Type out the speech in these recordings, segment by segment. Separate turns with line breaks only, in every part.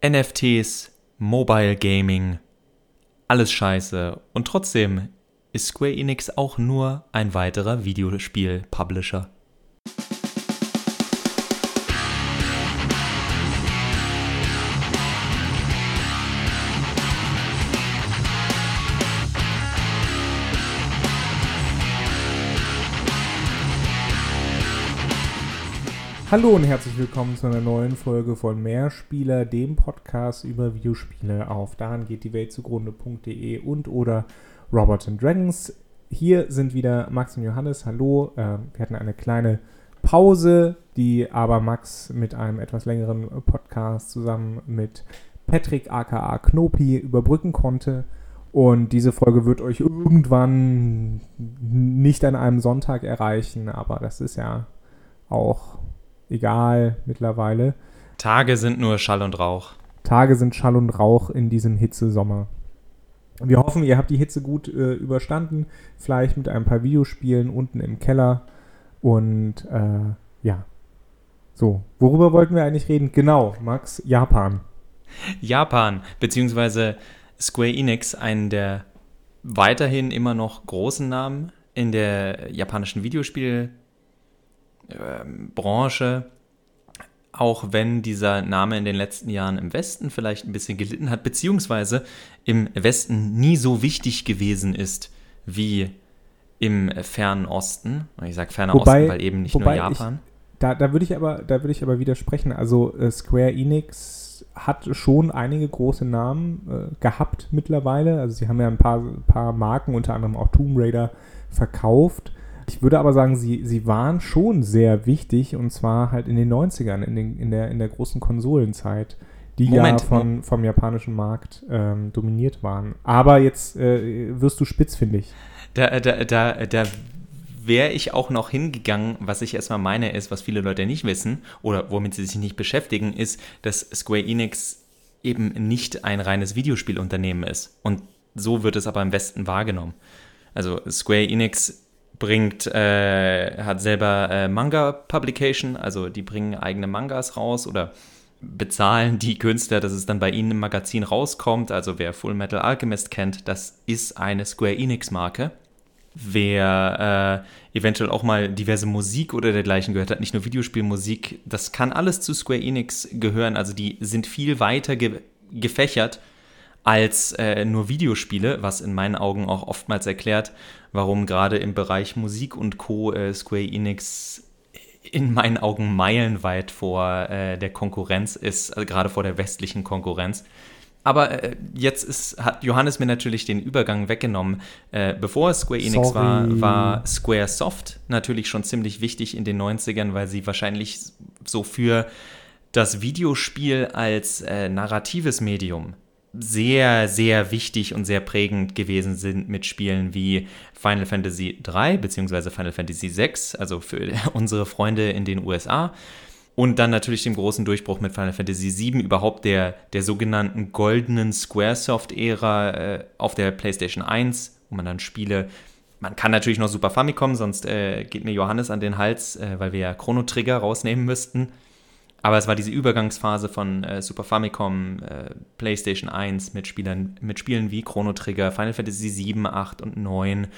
NFTs, Mobile Gaming, alles scheiße. Und trotzdem ist Square Enix auch nur ein weiterer Videospiel-Publisher.
Hallo und herzlich willkommen zu einer neuen Folge von Mehrspieler, dem Podcast über Videospiele auf daran geht die Welt zugrunde.de und oder Robert and Dragons. Hier sind wieder Max und Johannes. Hallo. Äh, wir hatten eine kleine Pause, die aber Max mit einem etwas längeren Podcast zusammen mit Patrick aka Knopi überbrücken konnte. Und diese Folge wird euch irgendwann nicht an einem Sonntag erreichen, aber das ist ja auch egal mittlerweile.
Tage sind nur Schall und Rauch.
Tage sind Schall und Rauch in diesem Hitzesommer. Wir hoffen, ihr habt die Hitze gut äh, überstanden. Vielleicht mit ein paar Videospielen unten im Keller. Und äh, ja. So, worüber wollten wir eigentlich reden? Genau, Max, Japan.
Japan, beziehungsweise Square Enix, einen der weiterhin immer noch großen Namen in der japanischen Videospiel- ähm, Branche, auch wenn dieser Name in den letzten Jahren im Westen vielleicht ein bisschen gelitten hat, beziehungsweise im Westen nie so wichtig gewesen ist wie im fernen Osten. Ich sage ferner wobei, Osten, weil eben nicht nur Japan.
Ich, da, da würde ich aber, da würde ich aber widersprechen. Also äh, Square Enix hat schon einige große Namen äh, gehabt mittlerweile. Also sie haben ja ein paar, paar Marken, unter anderem auch Tomb Raider, verkauft. Ich würde aber sagen, sie, sie waren schon sehr wichtig und zwar halt in den 90ern, in, den, in, der, in der großen Konsolenzeit, die Moment, ja von, vom japanischen Markt ähm, dominiert waren. Aber jetzt äh, wirst du spitz, finde ich.
Da, da, da, da wäre ich auch noch hingegangen, was ich erstmal meine, ist, was viele Leute nicht wissen oder womit sie sich nicht beschäftigen, ist, dass Square Enix eben nicht ein reines Videospielunternehmen ist. Und so wird es aber im Westen wahrgenommen. Also Square Enix bringt, äh, hat selber äh, Manga-Publication, also die bringen eigene Mangas raus oder bezahlen die Künstler, dass es dann bei ihnen im Magazin rauskommt. Also wer Full Metal Alchemist kennt, das ist eine Square Enix-Marke. Wer äh, eventuell auch mal diverse Musik oder dergleichen gehört hat, nicht nur Videospielmusik, das kann alles zu Square Enix gehören. Also die sind viel weiter ge gefächert als äh, nur Videospiele, was in meinen Augen auch oftmals erklärt, warum gerade im Bereich Musik und Co. Äh, Square Enix in meinen Augen meilenweit vor äh, der Konkurrenz ist, also gerade vor der westlichen Konkurrenz. Aber äh, jetzt ist, hat Johannes mir natürlich den Übergang weggenommen. Äh, bevor Square Enix Sorry. war, war Square Soft natürlich schon ziemlich wichtig in den 90ern, weil sie wahrscheinlich so für das Videospiel als äh, narratives Medium sehr, sehr wichtig und sehr prägend gewesen sind mit Spielen wie Final Fantasy 3 bzw. Final Fantasy 6, also für unsere Freunde in den USA. Und dann natürlich dem großen Durchbruch mit Final Fantasy 7, überhaupt der, der sogenannten goldenen Squaresoft-Ära äh, auf der PlayStation 1, wo man dann Spiele man kann natürlich noch Super Famicom, sonst äh, geht mir Johannes an den Hals, äh, weil wir ja Chrono Trigger rausnehmen müssten. Aber es war diese Übergangsphase von äh, Super Famicom, äh, PlayStation 1 mit, Spielern, mit Spielen wie Chrono Trigger, Final Fantasy 7, 8 und 9,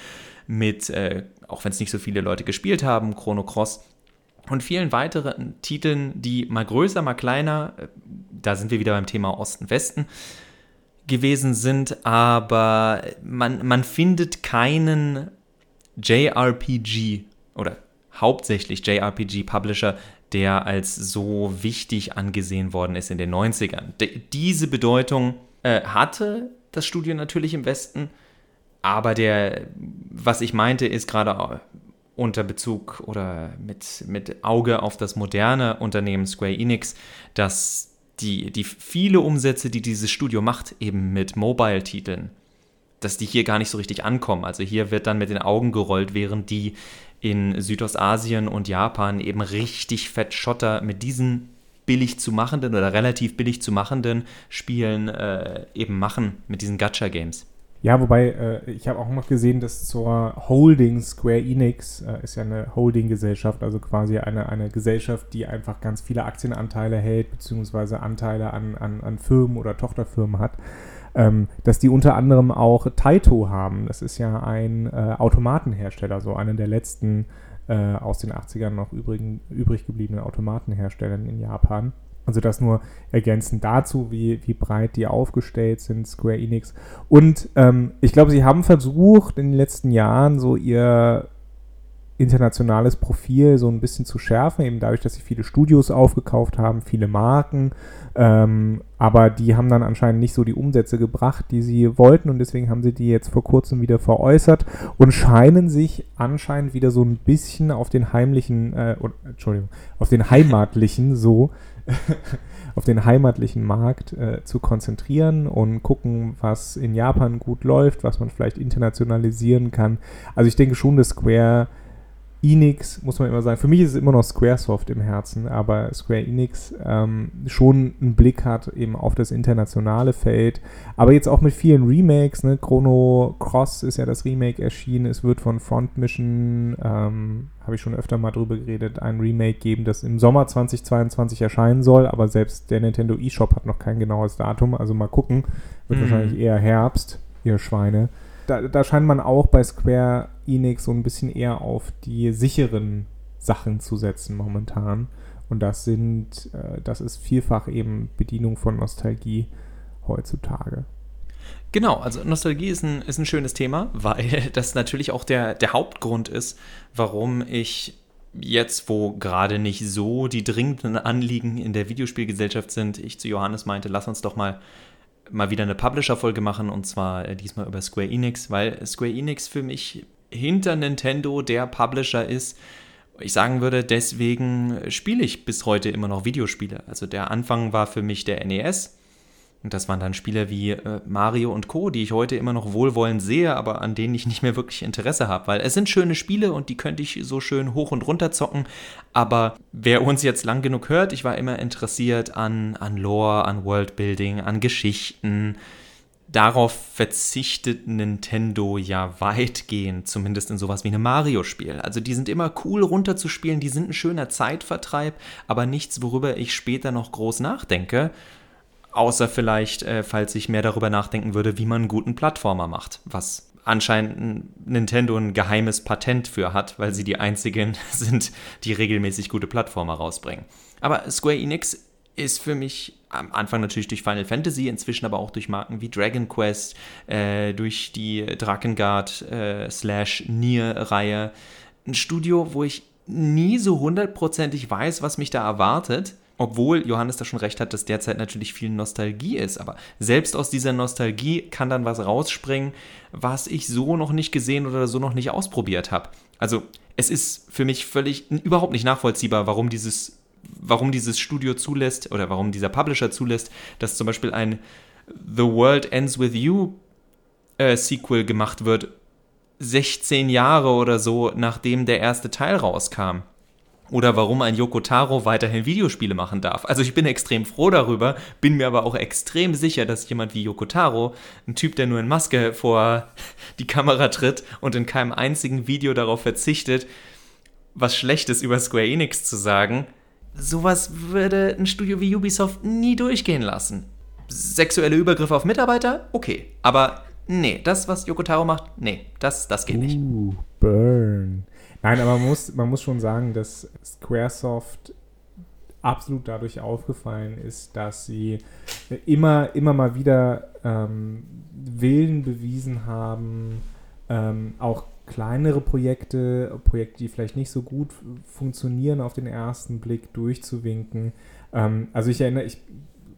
mit, äh, auch wenn es nicht so viele Leute gespielt haben, Chrono Cross und vielen weiteren Titeln, die mal größer, mal kleiner, äh, da sind wir wieder beim Thema Osten-Westen, gewesen sind, aber man, man findet keinen JRPG oder hauptsächlich JRPG-Publisher, der als so wichtig angesehen worden ist in den 90ern. D diese Bedeutung äh, hatte das Studio natürlich im Westen, aber der, was ich meinte, ist gerade unter Bezug oder mit, mit Auge auf das moderne Unternehmen Square Enix, dass die, die viele Umsätze, die dieses Studio macht, eben mit Mobile-Titeln, dass die hier gar nicht so richtig ankommen. Also hier wird dann mit den Augen gerollt, während die in Südostasien und Japan eben richtig fett Schotter mit diesen billig zu machenden oder relativ billig zu machenden Spielen äh, eben machen, mit diesen Gacha-Games.
Ja, wobei, äh, ich habe auch noch gesehen, dass zur Holding Square Enix äh, ist ja eine Holding-Gesellschaft, also quasi eine, eine Gesellschaft, die einfach ganz viele Aktienanteile hält, beziehungsweise Anteile an, an, an Firmen oder Tochterfirmen hat. Ähm, dass die unter anderem auch Taito haben. Das ist ja ein äh, Automatenhersteller, so einer der letzten äh, aus den 80ern noch übrigen, übrig gebliebenen Automatenhersteller in Japan. Also das nur ergänzend dazu, wie, wie breit die aufgestellt sind, Square Enix. Und ähm, ich glaube, sie haben versucht in den letzten Jahren so ihr internationales Profil so ein bisschen zu schärfen, eben dadurch, dass sie viele Studios aufgekauft haben, viele Marken, ähm, aber die haben dann anscheinend nicht so die Umsätze gebracht, die sie wollten und deswegen haben sie die jetzt vor kurzem wieder veräußert und scheinen sich anscheinend wieder so ein bisschen auf den heimlichen, äh, oder, Entschuldigung, auf den heimatlichen so auf den heimatlichen Markt äh, zu konzentrieren und gucken, was in Japan gut läuft, was man vielleicht internationalisieren kann. Also ich denke schon, dass Square Enix, muss man immer sagen, für mich ist es immer noch Squaresoft im Herzen, aber Square Enix ähm, schon einen Blick hat eben auf das internationale Feld, aber jetzt auch mit vielen Remakes, ne? Chrono Cross ist ja das Remake erschienen, es wird von Front Mission, ähm, habe ich schon öfter mal drüber geredet, ein Remake geben, das im Sommer 2022 erscheinen soll, aber selbst der Nintendo eShop hat noch kein genaues Datum, also mal gucken, wird mhm. wahrscheinlich eher Herbst, ihr Schweine. Da, da scheint man auch bei Square Enix so ein bisschen eher auf die sicheren Sachen zu setzen momentan. Und das sind, äh, das ist vielfach eben Bedienung von Nostalgie heutzutage.
Genau, also Nostalgie ist ein, ist ein schönes Thema, weil das natürlich auch der, der Hauptgrund ist, warum ich jetzt, wo gerade nicht so die dringenden Anliegen in der Videospielgesellschaft sind, ich zu Johannes meinte, lass uns doch mal mal wieder eine Publisher-Folge machen und zwar äh, diesmal über Square Enix, weil Square Enix für mich hinter Nintendo der Publisher ist. Ich sagen würde, deswegen spiele ich bis heute immer noch Videospiele. Also der Anfang war für mich der NES und das waren dann Spiele wie äh, Mario und Co., die ich heute immer noch wohlwollend sehe, aber an denen ich nicht mehr wirklich Interesse habe, weil es sind schöne Spiele und die könnte ich so schön hoch und runter zocken. Aber wer uns jetzt lang genug hört, ich war immer interessiert an, an Lore, an Worldbuilding, an Geschichten. Darauf verzichtet Nintendo ja weitgehend, zumindest in sowas wie einem Mario-Spiel. Also die sind immer cool runterzuspielen, die sind ein schöner Zeitvertreib, aber nichts, worüber ich später noch groß nachdenke. Außer vielleicht, äh, falls ich mehr darüber nachdenken würde, wie man einen guten Plattformer macht, was anscheinend Nintendo ein geheimes Patent für hat, weil sie die einzigen sind, die regelmäßig gute Plattformer rausbringen. Aber Square Enix ist für mich am Anfang natürlich durch Final Fantasy, inzwischen aber auch durch Marken wie Dragon Quest, äh, durch die Drakengard äh, slash Nier-Reihe ein Studio, wo ich nie so hundertprozentig weiß, was mich da erwartet obwohl Johannes da schon recht hat, dass derzeit natürlich viel Nostalgie ist. Aber selbst aus dieser Nostalgie kann dann was rausspringen, was ich so noch nicht gesehen oder so noch nicht ausprobiert habe. Also es ist für mich völlig überhaupt nicht nachvollziehbar, warum dieses, warum dieses Studio zulässt oder warum dieser Publisher zulässt, dass zum Beispiel ein The World Ends With You äh, Sequel gemacht wird, 16 Jahre oder so, nachdem der erste Teil rauskam oder warum ein Yoko Taro weiterhin Videospiele machen darf. Also ich bin extrem froh darüber, bin mir aber auch extrem sicher, dass jemand wie Yoko Taro, ein Typ, der nur in Maske vor die Kamera tritt und in keinem einzigen Video darauf verzichtet, was Schlechtes über Square Enix zu sagen, sowas würde ein Studio wie Ubisoft nie durchgehen lassen. Sexuelle Übergriffe auf Mitarbeiter? Okay. Aber nee, das, was Yoko Taro macht, nee, das, das geht uh, nicht.
Burn. Nein, aber man muss, man muss schon sagen, dass Squaresoft absolut dadurch aufgefallen ist, dass sie immer, immer mal wieder ähm, Willen bewiesen haben, ähm, auch kleinere Projekte, Projekte, die vielleicht nicht so gut funktionieren auf den ersten Blick, durchzuwinken. Ähm, also ich erinnere, ich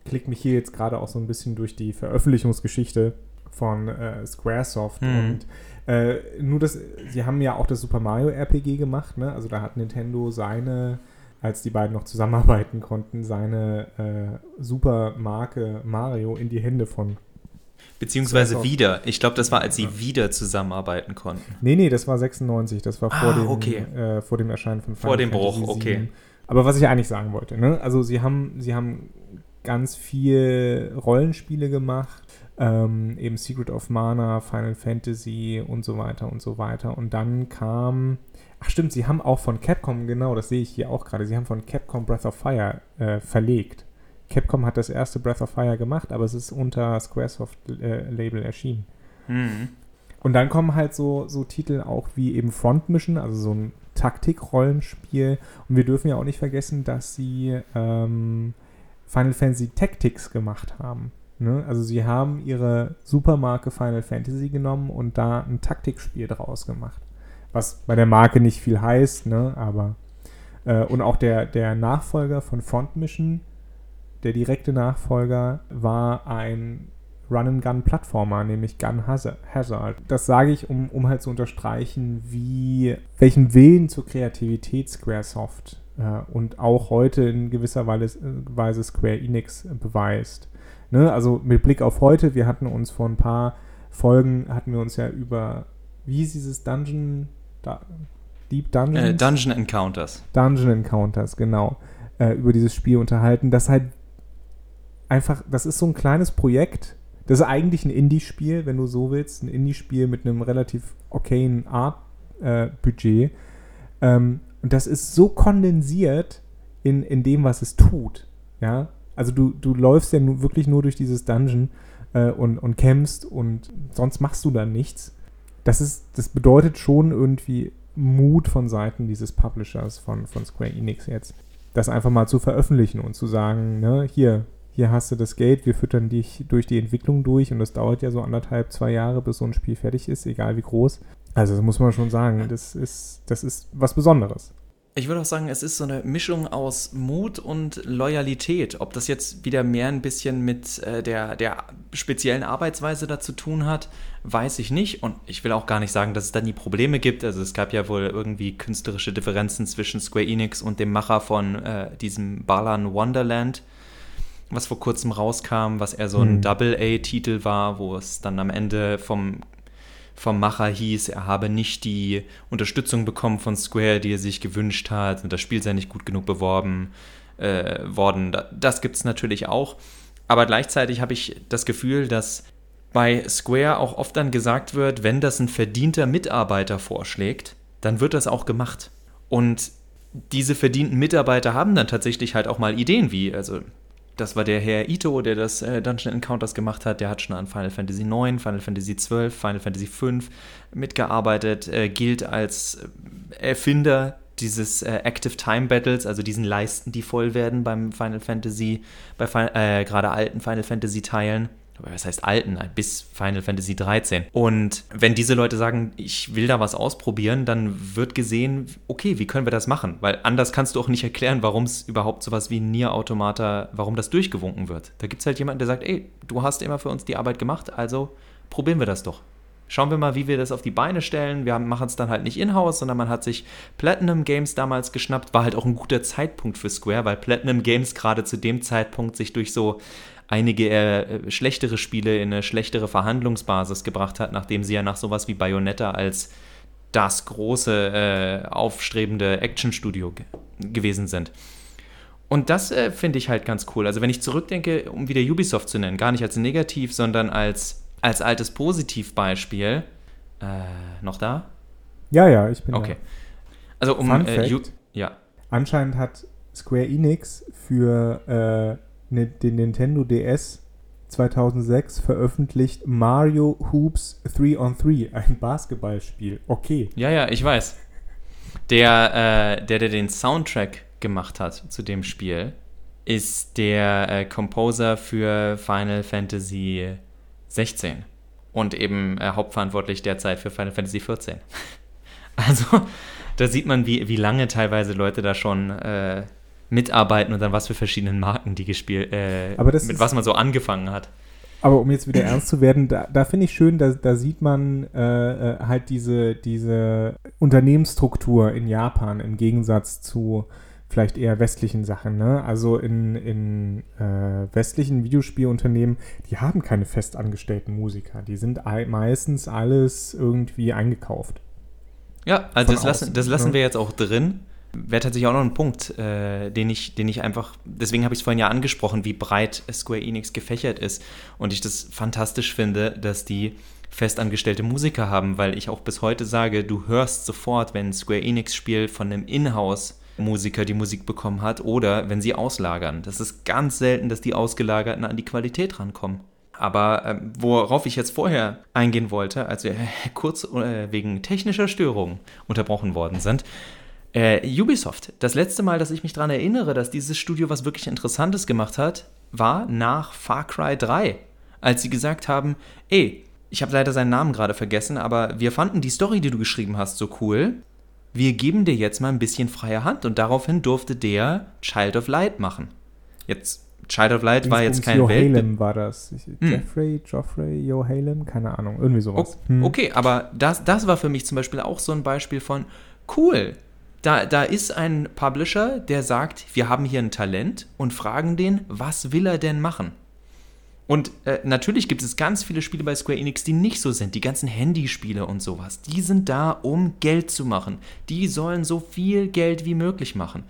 klicke mich hier jetzt gerade auch so ein bisschen durch die Veröffentlichungsgeschichte von äh, Squaresoft mhm. und äh, nur das, sie haben ja auch das Super Mario RPG gemacht, ne? Also da hat Nintendo seine, als die beiden noch zusammenarbeiten konnten, seine äh, Supermarke Mario in die Hände von
Beziehungsweise wieder. Ich glaube, das war, als sie wieder zusammenarbeiten konnten.
Nee, nee, das war 96. Das war vor, ah, dem, okay. äh, vor dem Erscheinen von
Final Vor dem Bruch, okay.
Aber was ich eigentlich sagen wollte, ne? Also sie haben, sie haben ganz viel Rollenspiele gemacht, ähm, eben Secret of Mana, Final Fantasy und so weiter und so weiter. Und dann kam, ach stimmt, sie haben auch von Capcom, genau, das sehe ich hier auch gerade, sie haben von Capcom Breath of Fire äh, verlegt. Capcom hat das erste Breath of Fire gemacht, aber es ist unter Squaresoft-Label äh, erschienen. Mhm. Und dann kommen halt so, so Titel auch wie eben Front Mission, also so ein Taktik-Rollenspiel. Und wir dürfen ja auch nicht vergessen, dass sie ähm, Final Fantasy Tactics gemacht haben. Ne? Also sie haben ihre Supermarke Final Fantasy genommen und da ein Taktikspiel draus gemacht. Was bei der Marke nicht viel heißt, ne? aber äh, und auch der, der Nachfolger von Front Mission, der direkte Nachfolger, war ein Run-and-Gun-Plattformer, nämlich Gun Hazard. Das sage ich, um, um halt zu unterstreichen, wie, welchen Willen zur Kreativität Squaresoft äh, und auch heute in gewisser Weise, Weise Square Enix beweist. Ne? Also mit Blick auf heute, wir hatten uns vor ein paar Folgen, hatten wir uns ja über, wie hieß dieses Dungeon, da,
Deep Dungeons? Äh, Dungeon Encounters.
Dungeon Encounters, genau. Äh, über dieses Spiel unterhalten, das halt einfach, das ist so ein kleines Projekt, das ist eigentlich ein Indie-Spiel, wenn du so willst. Ein Indie-Spiel mit einem relativ okayen Art-Budget. Äh, ähm, und das ist so kondensiert in, in dem, was es tut. Ja, also du, du läufst ja nur, wirklich nur durch dieses Dungeon äh, und, und kämpfst und sonst machst du dann nichts. Das ist, das bedeutet schon irgendwie Mut von Seiten dieses Publishers von, von Square Enix jetzt, das einfach mal zu veröffentlichen und zu sagen, ne, hier, hier hast du das Geld, wir füttern dich durch die Entwicklung durch und das dauert ja so anderthalb, zwei Jahre, bis so ein Spiel fertig ist, egal wie groß. Also das muss man schon sagen, das ist, das ist was Besonderes.
Ich würde auch sagen, es ist so eine Mischung aus Mut und Loyalität. Ob das jetzt wieder mehr ein bisschen mit äh, der, der speziellen Arbeitsweise da zu tun hat, weiß ich nicht. Und ich will auch gar nicht sagen, dass es da nie Probleme gibt. Also es gab ja wohl irgendwie künstlerische Differenzen zwischen Square Enix und dem Macher von äh, diesem Balan Wonderland was vor kurzem rauskam, was eher so ein hm. Double-A-Titel war, wo es dann am Ende vom, vom Macher hieß, er habe nicht die Unterstützung bekommen von Square, die er sich gewünscht hat, und das Spiel sei nicht gut genug beworben äh, worden. Das gibt es natürlich auch. Aber gleichzeitig habe ich das Gefühl, dass bei Square auch oft dann gesagt wird, wenn das ein verdienter Mitarbeiter vorschlägt, dann wird das auch gemacht. Und diese verdienten Mitarbeiter haben dann tatsächlich halt auch mal Ideen wie, also das war der Herr Ito, der das äh, Dungeon Encounters gemacht hat. Der hat schon an Final Fantasy IX, Final Fantasy XII, Final Fantasy V mitgearbeitet, äh, gilt als äh, Erfinder dieses äh, Active Time Battles, also diesen Leisten, die voll werden beim Final Fantasy, bei äh, gerade alten Final Fantasy Teilen was heißt alten, bis Final Fantasy 13. Und wenn diese Leute sagen, ich will da was ausprobieren, dann wird gesehen, okay, wie können wir das machen? Weil anders kannst du auch nicht erklären, warum es überhaupt sowas wie Nier Automata, warum das durchgewunken wird. Da gibt es halt jemanden, der sagt, ey, du hast immer für uns die Arbeit gemacht, also probieren wir das doch. Schauen wir mal, wie wir das auf die Beine stellen. Wir machen es dann halt nicht in-house, sondern man hat sich Platinum Games damals geschnappt. War halt auch ein guter Zeitpunkt für Square, weil Platinum Games gerade zu dem Zeitpunkt sich durch so einige äh, schlechtere Spiele in eine schlechtere Verhandlungsbasis gebracht hat, nachdem sie ja nach sowas wie Bayonetta als das große, äh, aufstrebende Actionstudio gewesen sind. Und das äh, finde ich halt ganz cool. Also wenn ich zurückdenke, um wieder Ubisoft zu nennen, gar nicht als negativ, sondern als, als altes Positivbeispiel. Äh, noch da?
Ja, ja, ich bin
okay. da. Also um
Fun äh, Fact, ja. Anscheinend hat Square Enix für äh, Ne, den Nintendo DS 2006 veröffentlicht Mario Hoops 3 on 3, ein Basketballspiel. Okay.
Ja, ja, ich weiß. Der, äh, der, der den Soundtrack gemacht hat zu dem Spiel, ist der äh, Composer für Final Fantasy 16 und eben äh, hauptverantwortlich derzeit für Final Fantasy 14. also, da sieht man, wie, wie lange teilweise Leute da schon äh, mitarbeiten und dann was für verschiedenen Marken die gespielt, äh, mit was man so angefangen hat.
Aber um jetzt wieder ernst zu werden, da, da finde ich schön, da, da sieht man äh, äh, halt diese, diese Unternehmensstruktur in Japan im Gegensatz zu vielleicht eher westlichen Sachen. Ne? Also in, in äh, westlichen Videospielunternehmen, die haben keine festangestellten Musiker. Die sind meistens alles irgendwie eingekauft.
Ja, also das lassen, das lassen ne? wir jetzt auch drin wäre tatsächlich auch noch ein Punkt, äh, den, ich, den ich einfach, deswegen habe ich es vorhin ja angesprochen, wie breit Square Enix gefächert ist. Und ich das fantastisch finde, dass die festangestellte Musiker haben, weil ich auch bis heute sage, du hörst sofort, wenn ein Square Enix-Spiel von einem Inhouse Musiker die Musik bekommen hat oder wenn sie auslagern. Das ist ganz selten, dass die Ausgelagerten an die Qualität rankommen. Aber äh, worauf ich jetzt vorher eingehen wollte, als wir äh, kurz äh, wegen technischer Störungen unterbrochen worden sind, äh, Ubisoft. Das letzte Mal, dass ich mich daran erinnere, dass dieses Studio was wirklich Interessantes gemacht hat, war nach Far Cry 3, als sie gesagt haben, ey, ich habe leider seinen Namen gerade vergessen, aber wir fanden die Story, die du geschrieben hast, so cool. Wir geben dir jetzt mal ein bisschen freie Hand und daraufhin durfte der Child of Light machen. Jetzt Child of Light war jetzt kein
Welt. Halem war das. Hm. Jeffrey, Geoffrey, Johalem, keine Ahnung, irgendwie sowas.
Hm. Okay, aber das, das war für mich zum Beispiel auch so ein Beispiel von cool. Da, da ist ein Publisher, der sagt, wir haben hier ein Talent und fragen den, was will er denn machen? Und äh, natürlich gibt es ganz viele Spiele bei Square Enix, die nicht so sind. Die ganzen Handyspiele und sowas. Die sind da, um Geld zu machen. Die sollen so viel Geld wie möglich machen.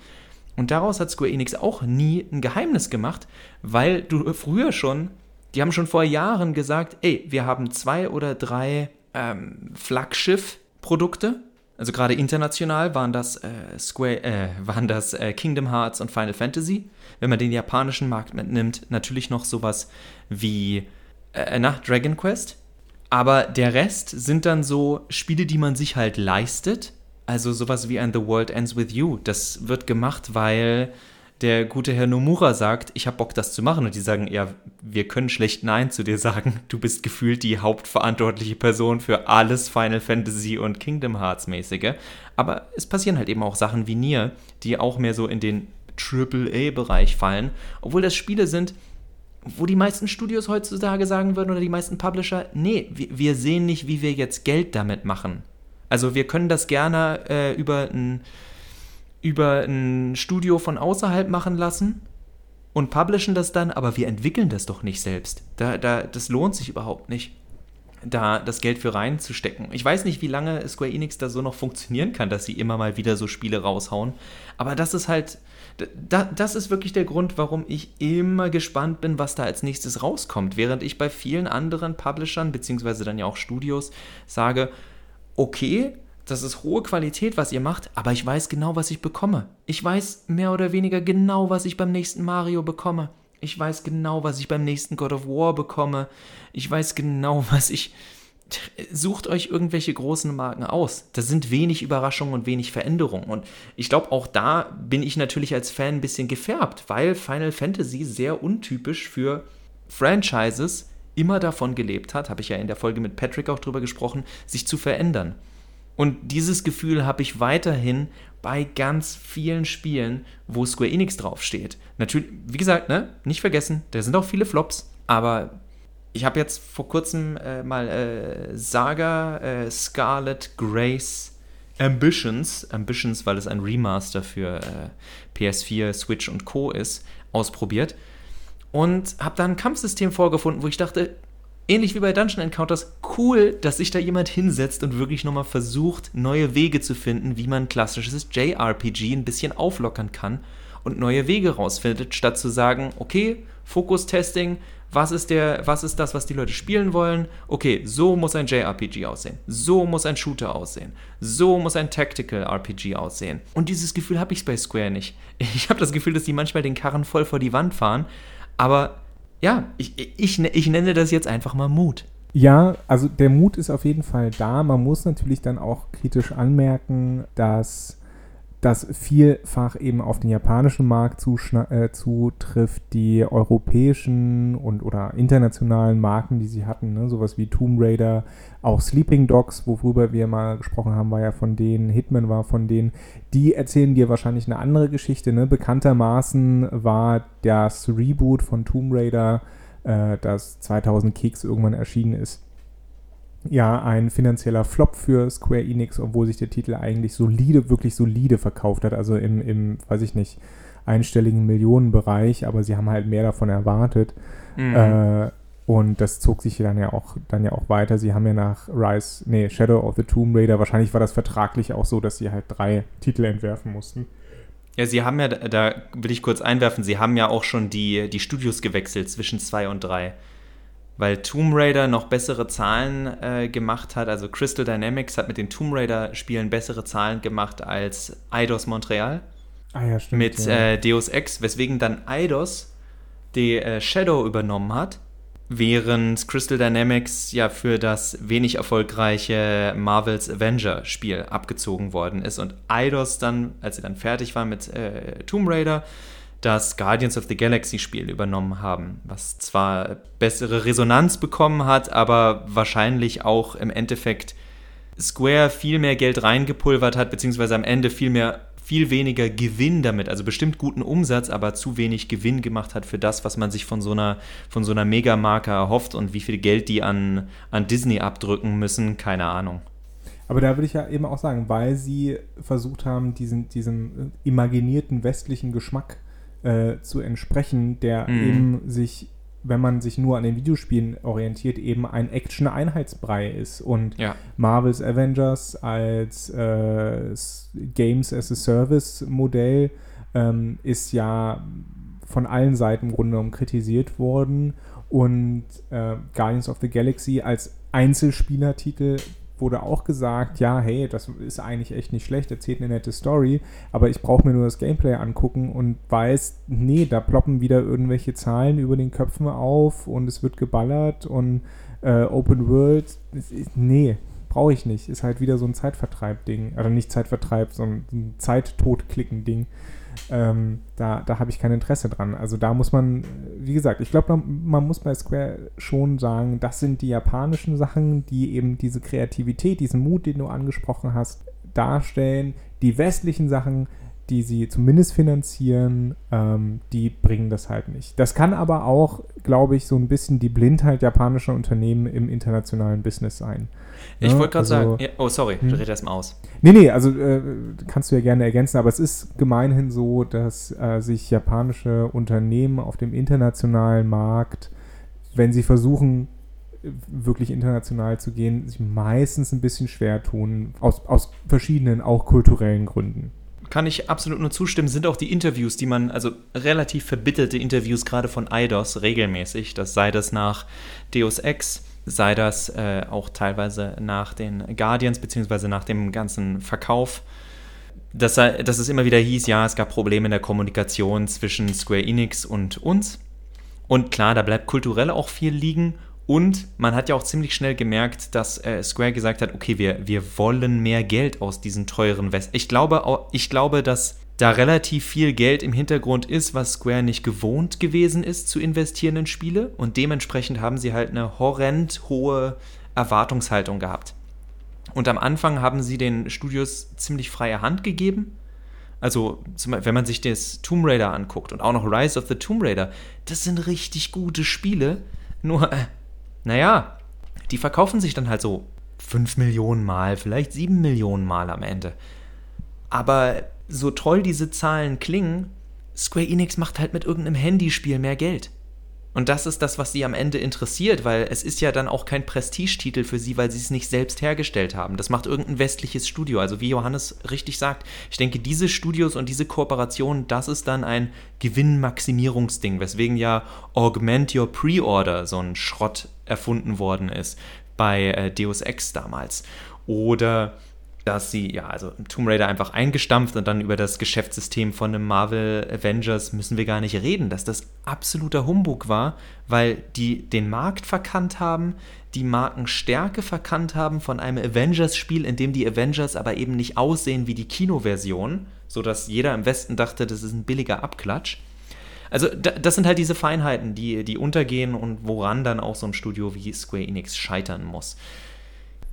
Und daraus hat Square Enix auch nie ein Geheimnis gemacht, weil du früher schon, die haben schon vor Jahren gesagt, ey, wir haben zwei oder drei ähm, Flaggschiff-Produkte. Also gerade international waren das, äh, Square, äh, waren das äh, Kingdom Hearts und Final Fantasy. Wenn man den japanischen Markt mitnimmt, natürlich noch sowas wie äh, nach Dragon Quest. Aber der Rest sind dann so Spiele, die man sich halt leistet also sowas wie ein The World Ends With You. Das wird gemacht, weil der gute Herr Nomura sagt, ich habe Bock, das zu machen. Und die sagen, ja, wir können schlecht Nein zu dir sagen. Du bist gefühlt die hauptverantwortliche Person für alles Final Fantasy und Kingdom Hearts mäßige. Aber es passieren halt eben auch Sachen wie Nier, die auch mehr so in den AAA-Bereich fallen. Obwohl das Spiele sind, wo die meisten Studios heutzutage sagen würden oder die meisten Publisher, nee, wir sehen nicht, wie wir jetzt Geld damit machen. Also wir können das gerne äh, über, ein, über ein Studio von außerhalb machen lassen und publishen das dann, aber wir entwickeln das doch nicht selbst. Da, da, das lohnt sich überhaupt nicht, da das Geld für reinzustecken. Ich weiß nicht, wie lange Square Enix da so noch funktionieren kann, dass sie immer mal wieder so Spiele raushauen. Aber das ist halt, da, das ist wirklich der Grund, warum ich immer gespannt bin, was da als nächstes rauskommt. Während ich bei vielen anderen Publishern, beziehungsweise dann ja auch Studios, sage, okay, das ist hohe Qualität, was ihr macht, aber ich weiß genau, was ich bekomme. Ich weiß mehr oder weniger genau, was ich beim nächsten Mario bekomme. Ich weiß genau, was ich beim nächsten God of War bekomme. Ich weiß genau, was ich. Sucht euch irgendwelche großen Marken aus. Da sind wenig Überraschungen und wenig Veränderungen. Und ich glaube, auch da bin ich natürlich als Fan ein bisschen gefärbt, weil Final Fantasy sehr untypisch für Franchises immer davon gelebt hat, habe ich ja in der Folge mit Patrick auch drüber gesprochen, sich zu verändern. Und dieses Gefühl habe ich weiterhin bei ganz vielen Spielen, wo Square Enix draufsteht. Natürlich, wie gesagt, ne, nicht vergessen, da sind auch viele Flops, aber ich habe jetzt vor kurzem äh, mal äh, Saga äh, Scarlet Grace Ambitions, Ambitions, weil es ein Remaster für äh, PS4, Switch und Co. ist, ausprobiert und habe da ein Kampfsystem vorgefunden, wo ich dachte, ähnlich wie bei Dungeon Encounters, cool, dass sich da jemand hinsetzt und wirklich nochmal versucht, neue Wege zu finden, wie man klassisches JRPG ein bisschen auflockern kann und neue Wege rausfindet, statt zu sagen, okay, Fokus-Testing, was ist, der, was ist das, was die Leute spielen wollen? Okay, so muss ein JRPG aussehen. So muss ein Shooter aussehen. So muss ein Tactical RPG aussehen. Und dieses Gefühl habe ich bei Square nicht. Ich habe das Gefühl, dass die manchmal den Karren voll vor die Wand fahren aber ja, ich, ich, ich nenne das jetzt einfach mal Mut.
Ja, also der Mut ist auf jeden Fall da. Man muss natürlich dann auch kritisch anmerken, dass das vielfach eben auf den japanischen Markt äh, zutrifft, die europäischen und oder internationalen Marken, die sie hatten, ne? sowas wie Tomb Raider, auch Sleeping Dogs, worüber wir mal gesprochen haben, war ja von denen, Hitman war von denen, die erzählen dir wahrscheinlich eine andere Geschichte. Ne? Bekanntermaßen war das Reboot von Tomb Raider, äh, das 2000 Keks irgendwann erschienen ist, ja ein finanzieller Flop für Square Enix, obwohl sich der Titel eigentlich solide, wirklich solide verkauft hat. Also im, im weiß ich nicht, einstelligen Millionenbereich, aber sie haben halt mehr davon erwartet. Mhm. Äh, und das zog sich dann ja auch dann ja auch weiter. Sie haben ja nach Rise, nee, Shadow of the Tomb Raider, wahrscheinlich war das vertraglich auch so, dass sie halt drei Titel entwerfen mussten.
Ja, sie haben ja, da will ich kurz einwerfen, sie haben ja auch schon die, die Studios gewechselt zwischen 2 und 3. Weil Tomb Raider noch bessere Zahlen äh, gemacht hat, also Crystal Dynamics hat mit den Tomb Raider-Spielen bessere Zahlen gemacht als Eidos Montreal.
Ah ja, stimmt.
mit
ja.
äh, Deus Ex, weswegen dann Eidos die äh, Shadow übernommen hat, während Crystal Dynamics ja für das wenig erfolgreiche Marvels Avenger Spiel abgezogen worden ist und Eidos dann, als sie dann fertig war mit äh, Tomb Raider, das Guardians of the Galaxy Spiel übernommen haben, was zwar bessere Resonanz bekommen hat, aber wahrscheinlich auch im Endeffekt Square viel mehr Geld reingepulvert hat, beziehungsweise am Ende viel mehr viel weniger Gewinn damit, also bestimmt guten Umsatz, aber zu wenig Gewinn gemacht hat für das, was man sich von so einer, von so einer Megamarke erhofft und wie viel Geld die an, an Disney abdrücken müssen, keine Ahnung.
Aber da würde ich ja eben auch sagen, weil sie versucht haben, diesen, diesem imaginierten westlichen Geschmack äh, zu entsprechen, der
Mhm.
eben sich, wenn man sich nur an den Videospielen orientiert, eben ein Action-Einheitsbrei ist. Und
Ja.
Marvel's Avengers als äh, Games as a Service Modell ähm, ist ja von allen Seiten im Grunde genommen kritisiert worden und äh, Guardians of the Galaxy als Einzelspielertitel wurde auch gesagt, ja, hey, das ist eigentlich echt nicht schlecht, erzählt eine nette Story, aber ich brauche mir nur das Gameplay angucken und weiß, nee, da ploppen wieder irgendwelche Zahlen über den Köpfen auf und es wird geballert und äh, Open World, nee, brauche ich nicht. Ist halt wieder so ein Zeitvertreib-Ding. Also nicht Zeitvertreib, sondern ein Zeit-Tot-Klicken-Ding. Ähm, da da habe ich kein Interesse dran. Also da muss man, wie gesagt, ich glaube, man muss bei Square schon sagen, das sind die japanischen Sachen, die eben diese Kreativität, diesen Mut, den du angesprochen hast, darstellen. Die westlichen Sachen, die sie zumindest finanzieren, ähm, die bringen das halt nicht. Das kann aber auch, glaube ich, so ein bisschen die Blindheit japanischer Unternehmen im internationalen Business sein.
Ich
Ja,
wollte gerade
also-
sagen, ja, oh sorry,
Hm.
red erst mal aus.
Nee, nee, also äh, kannst du ja gerne ergänzen, aber es ist gemeinhin so, dass äh, sich japanische Unternehmen auf dem internationalen Markt, wenn sie versuchen, wirklich international zu gehen, sich meistens ein bisschen schwer tun, aus, aus verschiedenen, auch kulturellen Gründen.
Kann ich absolut nur zustimmen, sind auch die Interviews, die man, also relativ verbitterte Interviews gerade von Eidos regelmäßig, das sei das nach Deus Ex, sei das äh, auch teilweise nach den Guardians, beziehungsweise nach dem ganzen Verkauf, dass, dass es immer wieder hieß, ja, es gab Probleme in der Kommunikation zwischen Square Enix und uns. Und klar, da bleibt kulturell auch viel liegen. Und man hat ja auch ziemlich schnell gemerkt, dass äh, Square gesagt hat, okay, wir, wir wollen mehr Geld aus diesen teuren West. Ich glaube, au- ich glaube, dass da relativ viel Geld im Hintergrund ist, was Square nicht gewohnt gewesen ist zu investieren in Spiele. Und dementsprechend haben sie halt eine horrend hohe Erwartungshaltung gehabt. Und am Anfang haben sie den Studios ziemlich freie Hand gegeben. Also, wenn man sich das Tomb Raider anguckt und auch noch Rise of the Tomb Raider, das sind richtig gute Spiele. Nur, äh, naja, die verkaufen sich dann halt so 5 Millionen Mal, vielleicht 7 Millionen Mal am Ende. Aber so toll diese Zahlen klingen, Square Enix macht halt mit irgendeinem Handyspiel mehr Geld. Und das ist das, was sie am Ende interessiert, weil es ist ja dann auch kein Prestigetitel für sie, weil sie es nicht selbst hergestellt haben. Das macht irgendein westliches Studio. Also wie Johannes richtig sagt, ich denke, diese Studios und diese Kooperationen, das ist dann ein Gewinnmaximierungsding, weswegen ja Augment Your Pre-Order so ein Schrott erfunden worden ist bei äh, Deus Ex damals. Oder dass sie, ja, also Tomb Raider einfach eingestampft und dann über das Geschäftssystem von einem Marvel Avengers müssen wir gar nicht reden, dass das absoluter Humbug war, weil die den Markt verkannt haben, die Markenstärke verkannt haben von einem Avengers-Spiel, in dem die Avengers aber eben nicht aussehen wie die Kinoversion, sodass jeder im Westen dachte, das ist ein billiger Abklatsch. Also da, das sind halt diese Feinheiten, die, die untergehen und woran dann auch so ein Studio wie Square Enix scheitern muss.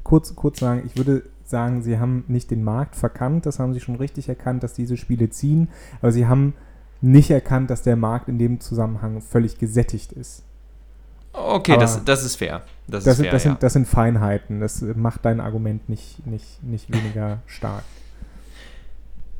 Kurz, kurz sagen, ich würde sagen, sie haben nicht den Markt verkannt, das haben sie schon richtig erkannt, dass diese Spiele ziehen, aber sie haben nicht erkannt, dass der Markt in dem Zusammenhang völlig gesättigt ist.
Okay,
Aber
das, das ist fair. Das,
Das,
ist
sind,
fair,
das,
ja.
sind, das sind Feinheiten, das macht dein Argument nicht, nicht, nicht weniger stark.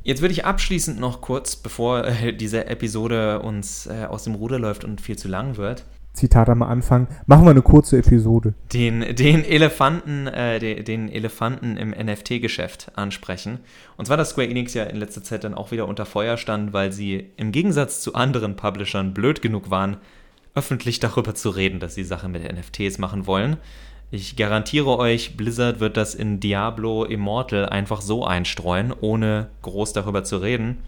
Jetzt würde ich abschließend noch kurz, bevor äh, diese Episode uns äh, aus dem Ruder läuft und viel zu lang wird,
Zitat am Anfang, machen wir eine kurze Episode.
Den, den Elefanten, äh, den, den Elefanten im NFT-Geschäft ansprechen. Und zwar, dass Square Enix ja in letzter Zeit dann auch wieder unter Feuer stand, weil sie im Gegensatz zu anderen Publishern blöd genug waren, öffentlich darüber zu reden, dass sie Sachen mit NFTs machen wollen. Ich garantiere euch, Blizzard wird das in Diablo Immortal einfach so einstreuen, ohne groß darüber zu reden.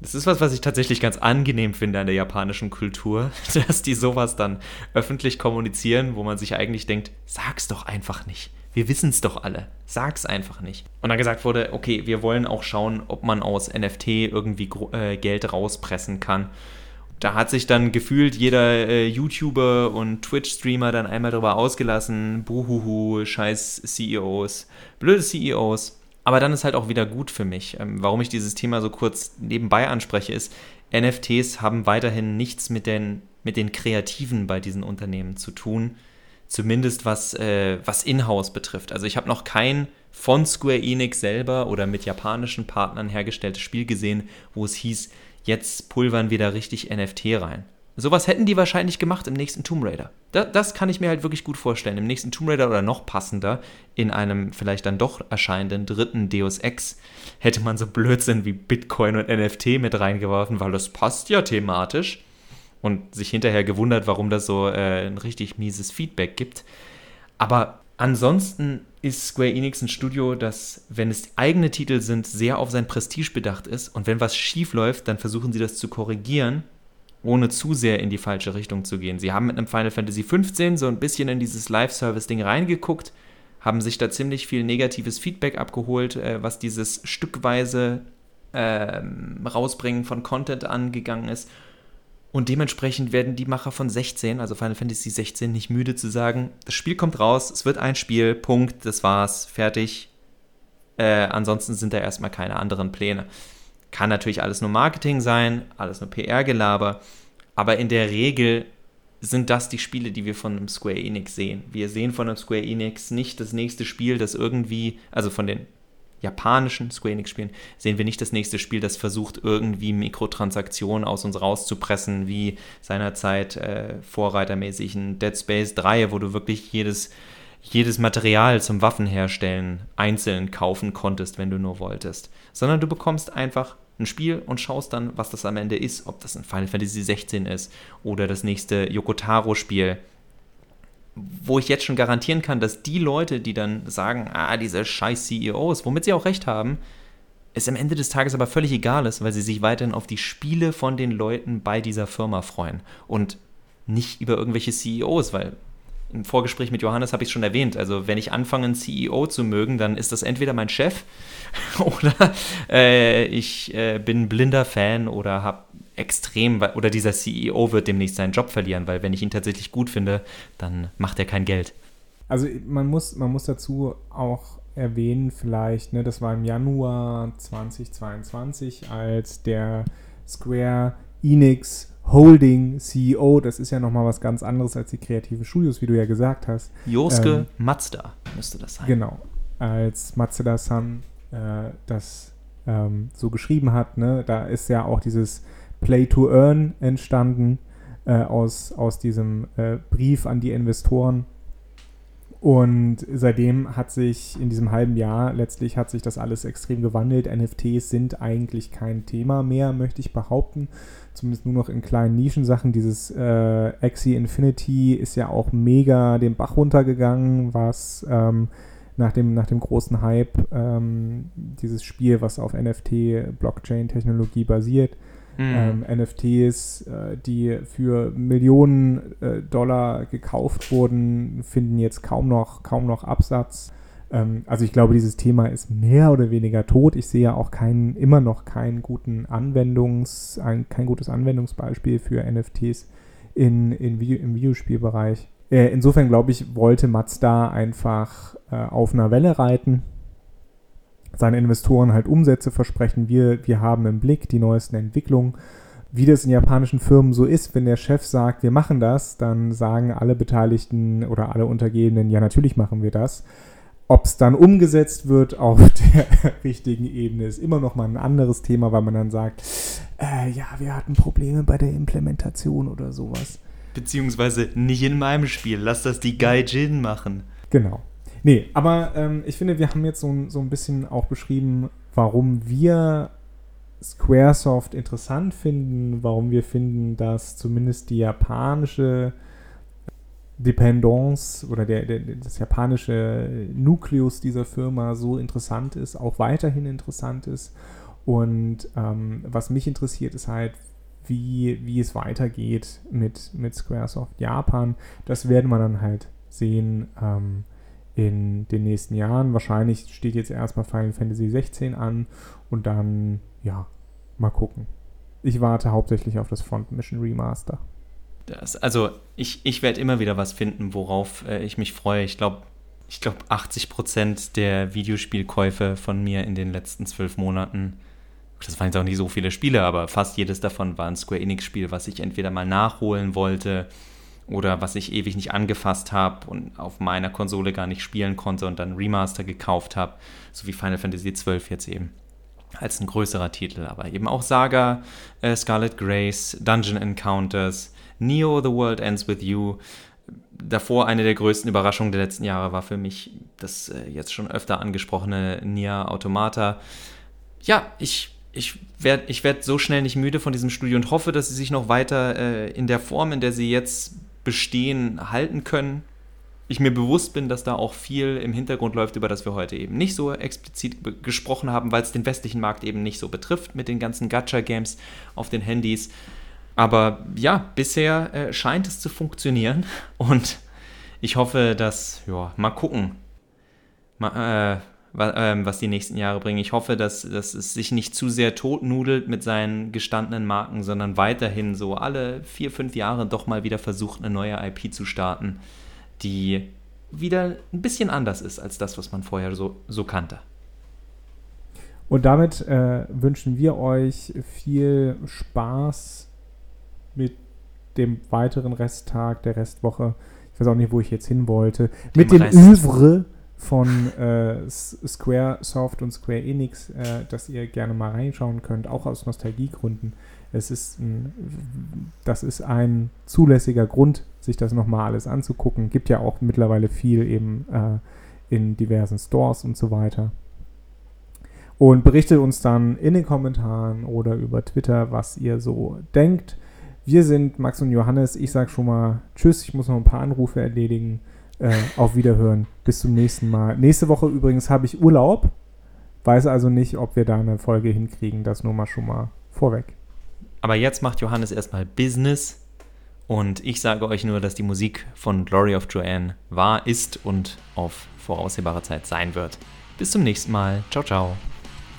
Das ist was, was ich tatsächlich ganz angenehm finde an der japanischen Kultur, dass die sowas dann öffentlich kommunizieren, wo man sich eigentlich denkt, sag's doch einfach nicht. Wir wissen es doch alle. Sag's einfach nicht. Und dann gesagt wurde, okay, wir wollen auch schauen, ob man aus NFT irgendwie äh, Geld rauspressen kann. Da hat sich dann gefühlt jeder äh, YouTuber und Twitch-Streamer dann einmal darüber ausgelassen. Buhuhu, scheiß CEOs, blöde CEOs. Aber dann ist halt auch wieder gut für mich. Ähm, warum ich dieses Thema so kurz nebenbei anspreche, ist, NFTs haben weiterhin nichts mit den, mit den Kreativen bei diesen Unternehmen zu tun. Zumindest was, äh, was Inhouse betrifft. Also ich habe noch kein von Square Enix selber oder mit japanischen Partnern hergestelltes Spiel gesehen, wo es hieß, jetzt pulvern wir da richtig NFT rein. Sowas hätten die wahrscheinlich gemacht im nächsten Tomb Raider. Da, das kann ich mir halt wirklich gut vorstellen. Im nächsten Tomb Raider oder noch passender, in einem vielleicht dann doch erscheinenden dritten Deus Ex, hätte man so Blödsinn wie Bitcoin und NFT mit reingeworfen, weil das passt ja thematisch. Und sich hinterher gewundert, warum das so äh, ein richtig mieses Feedback gibt. Aber ansonsten ist Square Enix ein Studio, das, wenn es eigene Titel sind, sehr auf sein Prestige bedacht ist. Und wenn was schief läuft, dann versuchen sie das zu korrigieren ohne zu sehr in die falsche Richtung zu gehen. Sie haben mit einem Final Fantasy XV so ein bisschen in dieses Live-Service-Ding reingeguckt, haben sich da ziemlich viel negatives Feedback abgeholt, äh, was dieses stückweise äh, Rausbringen von Content angegangen ist. Und dementsprechend werden die Macher von 16, also Final Fantasy 16, nicht müde zu sagen, das Spiel kommt raus, es wird ein Spiel, Punkt, das war's, fertig. Äh, ansonsten sind da erstmal keine anderen Pläne. Kann natürlich alles nur Marketing sein, alles nur PR-Gelaber, aber in der Regel sind das die Spiele, die wir von einem Square Enix sehen. Wir sehen von einem Square Enix nicht das nächste Spiel, das irgendwie, also von den japanischen Square Enix-Spielen, sehen wir nicht das nächste Spiel, das versucht, irgendwie Mikrotransaktionen aus uns rauszupressen, wie seinerzeit äh, vorreitermäßig ein Dead Space 3, wo du wirklich jedes, jedes Material zum Waffenherstellen einzeln kaufen konntest, wenn du nur wolltest. Sondern du bekommst einfach ein Spiel und schaust dann, was das am Ende ist, ob das ein Final Fantasy 16 ist oder das nächste Yokotaro-Spiel. Wo ich jetzt schon garantieren kann, dass die Leute, die dann sagen, ah, diese scheiß CEOs, womit sie auch recht haben, es am Ende des Tages aber völlig egal ist, weil sie sich weiterhin auf die Spiele von den Leuten bei dieser Firma freuen und nicht über irgendwelche CEOs, weil im Vorgespräch mit Johannes habe ich schon erwähnt. Also, wenn ich anfange, einen CEO zu mögen, dann ist das entweder mein Chef oder äh, ich äh, bin blinder Fan oder habe extrem, oder dieser CEO wird demnächst seinen Job verlieren, weil wenn ich ihn tatsächlich gut finde, dann macht er kein Geld.
Also man muss, man muss dazu auch erwähnen, vielleicht, ne, das war im Januar 2022, als der Square Enix Holding CEO, das ist ja nochmal was ganz anderes als die kreativen Studios, wie du ja gesagt hast.
Josuke ähm, Mazda müsste das sein.
Genau, als Mazda-san äh, das ähm, so geschrieben hat, ne, da ist ja auch dieses Play to Earn entstanden äh, aus, aus diesem äh, Brief an die Investoren. Und seitdem hat sich in diesem halben Jahr letztlich hat sich das alles extrem gewandelt. NFTs sind eigentlich kein Thema mehr, möchte ich behaupten zumindest nur noch in kleinen Nischensachen. Dieses äh, Axie Infinity ist ja auch mega den Bach runtergegangen, was ähm, nach, dem, nach dem großen Hype ähm, dieses Spiel, was auf NFT-Blockchain-Technologie basiert. Mhm. Ähm, NFTs, äh, die für Millionen äh, Dollar gekauft wurden, finden jetzt kaum noch, kaum noch Absatz. Ähm, also ich glaube, dieses Thema ist mehr oder weniger tot. Ich sehe ja auch kein, immer noch keinen guten Anwendungs, ein, kein gutes Anwendungsbeispiel für NFTs in, in Video, im Videospielbereich. Äh, insofern glaube ich, wollte Mazda einfach äh, auf einer Welle reiten, seinen Investoren halt Umsätze versprechen. Wir, wir haben im Blick die neuesten Entwicklungen. Wie das in japanischen Firmen so ist, wenn der Chef sagt, wir machen das, dann sagen alle Beteiligten oder alle Untergebenen, ja, natürlich machen wir das. Ob es dann umgesetzt wird auf der richtigen Ebene, ist immer noch mal ein anderes Thema, weil man dann sagt, äh, ja, wir hatten Probleme bei der Implementation oder sowas.
Beziehungsweise nicht in meinem Spiel. Lass das die Gaijin machen.
Genau. Nee, aber ähm, ich finde, wir haben jetzt so, so ein bisschen auch beschrieben, warum wir Squaresoft interessant finden, warum wir finden, dass zumindest die japanische Dependance oder der, der, das japanische Nukleus dieser Firma so interessant ist, auch weiterhin interessant ist. Und ähm, was mich interessiert, ist halt, wie, wie es weitergeht mit, mit Squaresoft Japan. Das werden wir dann halt sehen ähm, in den nächsten Jahren. Wahrscheinlich steht jetzt erstmal Final Fantasy 16 an und dann, ja, mal gucken. Ich warte hauptsächlich auf das Front Mission Remaster.
Das, also ich, ich werde immer wieder was finden, worauf äh, ich mich freue. Ich glaube, ich glaube 80 Prozent der Videospielkäufe von mir in den letzten zwölf Monaten, das waren jetzt auch nicht so viele Spiele, aber fast jedes davon war ein Square Enix-Spiel, was ich entweder mal nachholen wollte oder was ich ewig nicht angefasst habe und auf meiner Konsole gar nicht spielen konnte und dann Remaster gekauft habe, so wie Final Fantasy XII jetzt eben als ein größerer Titel, aber eben auch Saga, äh, Scarlet Grace, Dungeon Encounters, Neo, The World Ends With You. Davor eine der größten Überraschungen der letzten Jahre war für mich das äh, jetzt schon öfter angesprochene Nier Automata. Ja, ich, ich werde ich werd so schnell nicht müde von diesem Studio und hoffe, dass sie sich noch weiter äh, in der Form, in der sie jetzt bestehen, halten können ich mir bewusst bin, dass da auch viel im Hintergrund läuft, über das wir heute eben nicht so explizit gesprochen haben, weil es den westlichen Markt eben nicht so betrifft mit den ganzen Gacha-Games auf den Handys. Aber ja, bisher äh, scheint es zu funktionieren und ich hoffe, dass, ja, mal gucken, mal, äh, was die nächsten Jahre bringen. Ich hoffe, dass, dass es sich nicht zu sehr totnudelt mit seinen gestandenen Marken, sondern weiterhin so alle vier, fünf Jahre doch mal wieder versucht, eine neue IP zu starten die wieder ein bisschen anders ist als das, was man vorher so, so kannte.
Und damit äh, wünschen wir euch viel Spaß dem weiteren Resttag, der Restwoche. Ich weiß auch nicht, wo ich jetzt hin wollte. Dem mit dem Övre von äh, Squaresoft und Square Enix, äh, dass ihr gerne mal reinschauen könnt, auch aus Nostalgiegründen. Es ist ein, das ist ein zulässiger Grund, sich das nochmal alles anzugucken. Gibt ja auch mittlerweile viel eben äh, in diversen Stores und so weiter. Und berichtet uns dann in den Kommentaren oder über Twitter, was ihr so denkt. Wir sind Max und Johannes. Ich sage schon mal Tschüss. Ich muss noch ein paar Anrufe erledigen. Äh, auf Wiederhören. Bis zum nächsten Mal. Nächste Woche übrigens habe ich Urlaub. Weiß also nicht, ob wir da eine Folge hinkriegen. Das nur mal schon mal vorweg.
Aber jetzt macht Johannes erstmal Business und ich sage euch nur, dass die Musik von Glory of Joanne wahr ist und auf voraussehbare Zeit sein wird. Bis zum nächsten Mal. Ciao, ciao.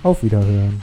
Auf Wiederhören.